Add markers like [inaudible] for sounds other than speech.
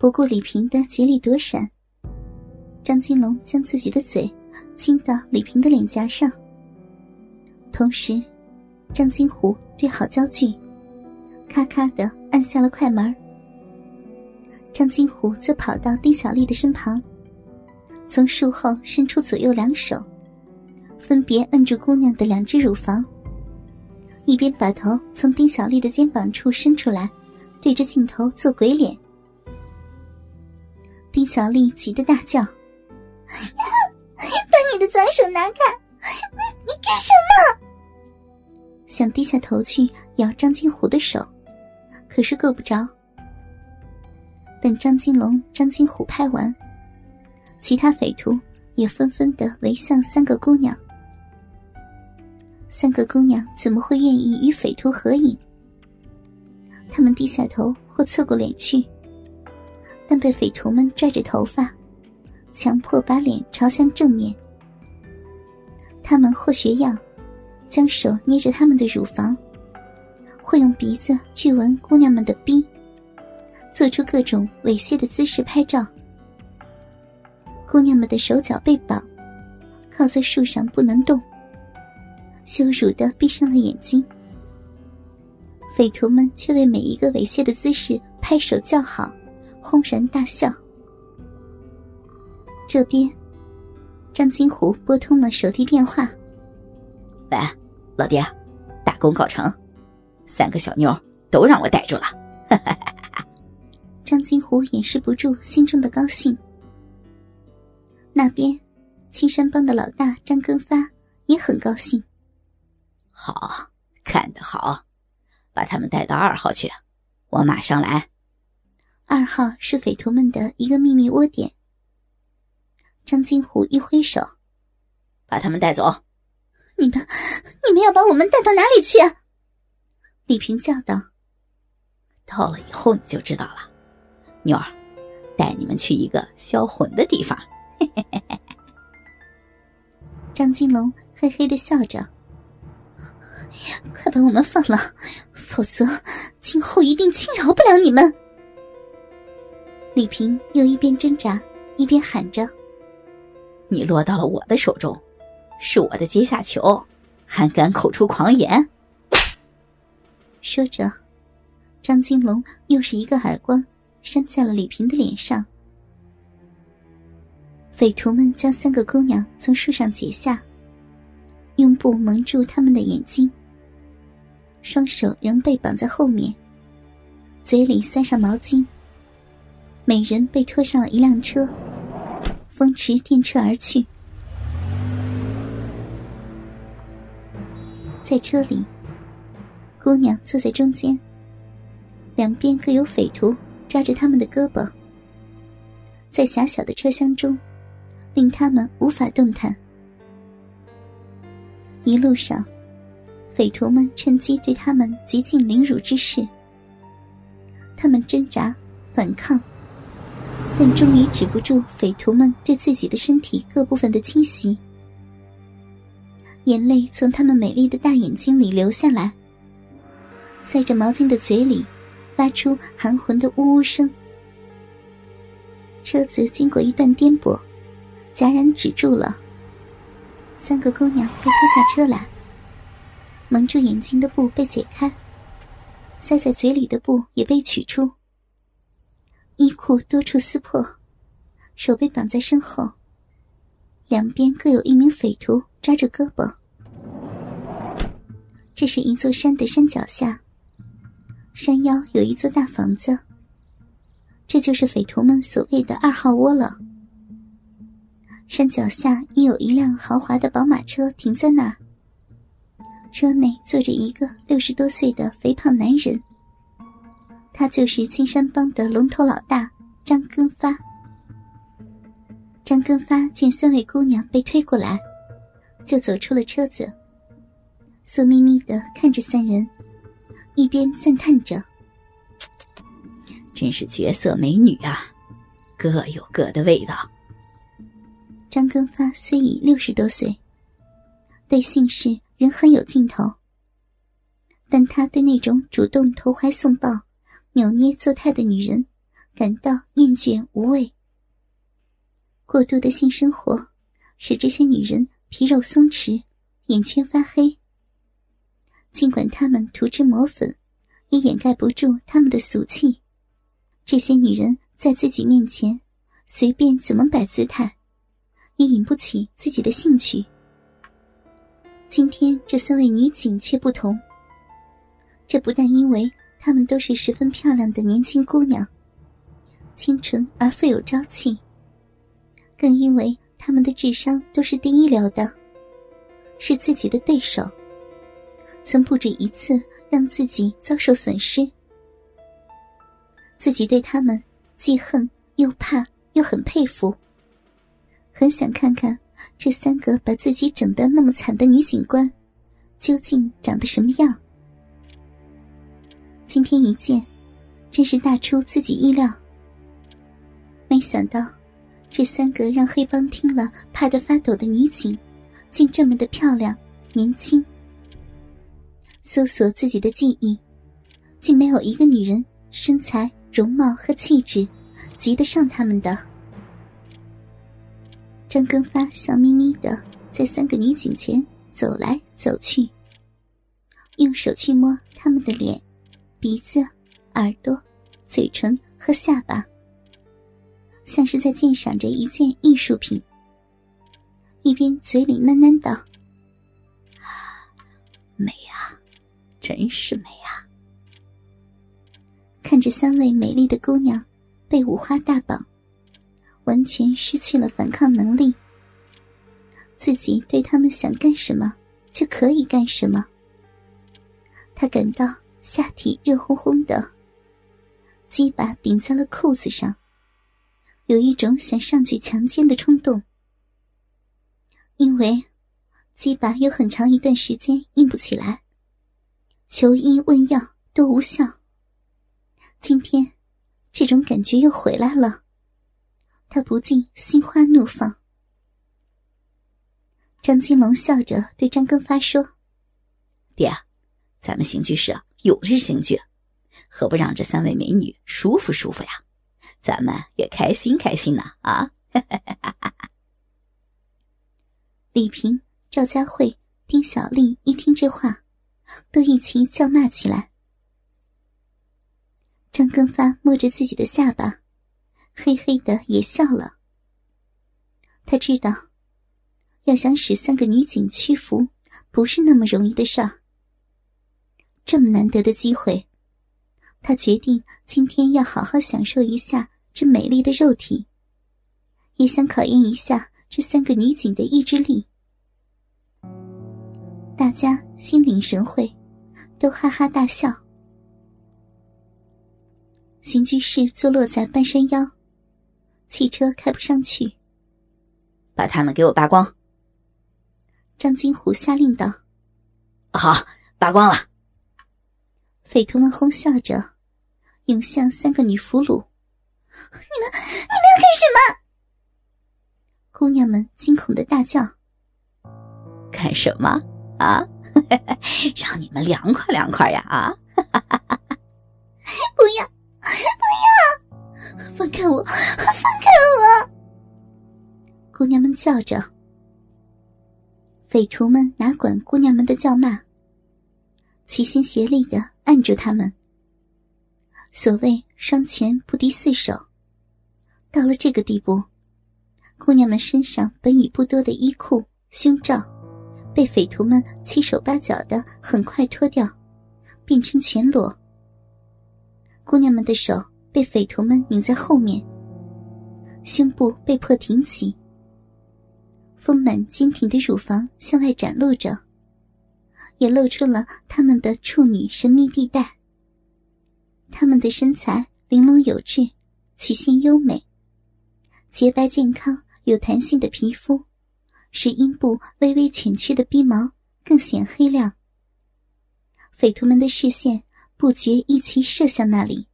不顾李平的竭力躲闪，张金龙将自己的嘴亲到李平的脸颊上，同时，张金虎对好焦距，咔咔的按下了快门。张金虎则跑到丁小丽的身旁，从树后伸出左右两手，分别摁住姑娘的两只乳房，一边把头从丁小丽的肩膀处伸出来，对着镜头做鬼脸。丁小丽急得大叫：“ [laughs] 把你的脏手拿开！你干什么？”想低下头去咬张金虎的手，可是够不着。等张金龙、张金虎拍完，其他匪徒也纷纷的围向三个姑娘。三个姑娘怎么会愿意与匪徒合影？他们低下头或侧过脸去。但被匪徒们拽着头发，强迫把脸朝向正面。他们或学样，将手捏着他们的乳房，或用鼻子去闻姑娘们的逼，做出各种猥亵的姿势拍照。姑娘们的手脚被绑，靠在树上不能动，羞辱的闭上了眼睛。匪徒们却为每一个猥亵的姿势拍手叫好。轰然大笑。这边，张金虎拨通了手提电话：“喂，老爹，大功告成，三个小妞都让我逮住了。[laughs] ”张金虎掩饰不住心中的高兴。那边，青山帮的老大张根发也很高兴。好，干得好，把他们带到二号去，我马上来。二号是匪徒们的一个秘密窝点。张金虎一挥手，把他们带走。你们，你们要把我们带到哪里去？李平叫道。到了以后你就知道了。妞儿，带你们去一个销魂的地方。嘿嘿嘿嘿。张金龙嘿嘿的笑着。快把我们放了，否则今后一定轻饶不了你们。李平又一边挣扎一边喊着：“你落到了我的手中，是我的阶下囚，还敢口出狂言！”说着，张金龙又是一个耳光扇在了李平的脸上。匪徒们将三个姑娘从树上解下，用布蒙住他们的眼睛，双手仍被绑在后面，嘴里塞上毛巾。每人被拖上了一辆车，风驰电掣而去。在车里，姑娘坐在中间，两边各有匪徒抓着他们的胳膊，在狭小的车厢中，令他们无法动弹。一路上，匪徒们趁机对他们极尽凌辱之事，他们挣扎反抗。但终于止不住匪徒们对自己的身体各部分的侵袭，眼泪从他们美丽的大眼睛里流下来，塞着毛巾的嘴里发出含混的呜呜声。车子经过一段颠簸，戛然止住了。三个姑娘被拖下车来，蒙住眼睛的布被解开，塞在嘴里的布也被取出。衣裤多处撕破，手被绑在身后，两边各有一名匪徒抓着胳膊。这是一座山的山脚下，山腰有一座大房子，这就是匪徒们所谓的二号窝了。山脚下已有一辆豪华的宝马车停在那儿，车内坐着一个六十多岁的肥胖男人。他就是青山帮的龙头老大张根发。张根发见三位姑娘被推过来，就走出了车子，色眯眯的看着三人，一边赞叹着：“真是绝色美女啊，各有各的味道。”张根发虽已六十多岁，对姓氏仍很有劲头，但他对那种主动投怀送抱。扭捏作态的女人，感到厌倦无味。过度的性生活使这些女人皮肉松弛，眼圈发黑。尽管她们涂脂抹粉，也掩盖不住她们的俗气。这些女人在自己面前随便怎么摆姿态，也引不起自己的兴趣。今天这三位女警却不同，这不但因为她们都是十分漂亮的年轻姑娘，清纯而富有朝气。更因为他们的智商都是第一流的，是自己的对手，曾不止一次让自己遭受损失。自己对他们既恨又怕又很佩服，很想看看这三个把自己整得那么惨的女警官，究竟长得什么样。今天一见，真是大出自己意料，没想到。这三个让黑帮听了怕得发抖的女警，竟这么的漂亮、年轻。搜索自己的记忆，竟没有一个女人身材、容貌和气质及得上他们的。张根发笑眯眯的在三个女警前走来走去，用手去摸他们的脸、鼻子、耳朵、嘴唇和下巴。像是在鉴赏着一件艺术品，一边嘴里喃喃道：“美啊，真是美啊！”看着三位美丽的姑娘被五花大绑，完全失去了反抗能力，自己对他们想干什么就可以干什么。他感到下体热烘烘的，鸡巴顶在了裤子上。有一种想上去强奸的冲动，因为鸡巴有很长一段时间硬不起来，求医问药都无效。今天这种感觉又回来了，他不禁心花怒放。张金龙笑着对张根发说：“爹，咱们刑具室啊有的是刑具，何不让这三位美女舒服舒服呀？”咱们也开心开心呢啊！[laughs] 李平、赵佳慧、丁小丽一听这话，都一起叫骂起来。张根发摸着自己的下巴，嘿嘿的也笑了。他知道，要想使三个女警屈服，不是那么容易的事儿。这么难得的机会。他决定今天要好好享受一下这美丽的肉体，也想考验一下这三个女警的意志力。大家心领神会，都哈哈大笑。刑具室坐落在半山腰，汽车开不上去。把他们给我扒光！张金虎下令道：“好，扒光了。”匪徒们哄笑着，涌向三个女俘虏。你们，你们要干什么？姑娘们惊恐的大叫：“干什么啊？[laughs] 让你们凉快凉快呀！啊！不要，不要，放开我，放开我！”姑娘们叫着。匪徒们哪管姑娘们的叫骂，齐心协力的。按住他们。所谓双拳不敌四手，到了这个地步，姑娘们身上本已不多的衣裤、胸罩，被匪徒们七手八脚的很快脱掉，变成全裸。姑娘们的手被匪徒们拧在后面，胸部被迫挺起，丰满坚挺的乳房向外展露着。也露出了他们的处女神秘地带。他们的身材玲珑有致，曲线优美，洁白健康、有弹性的皮肤，使阴部微微卷曲的鼻毛更显黑亮。匪徒们的视线不觉一齐射向那里。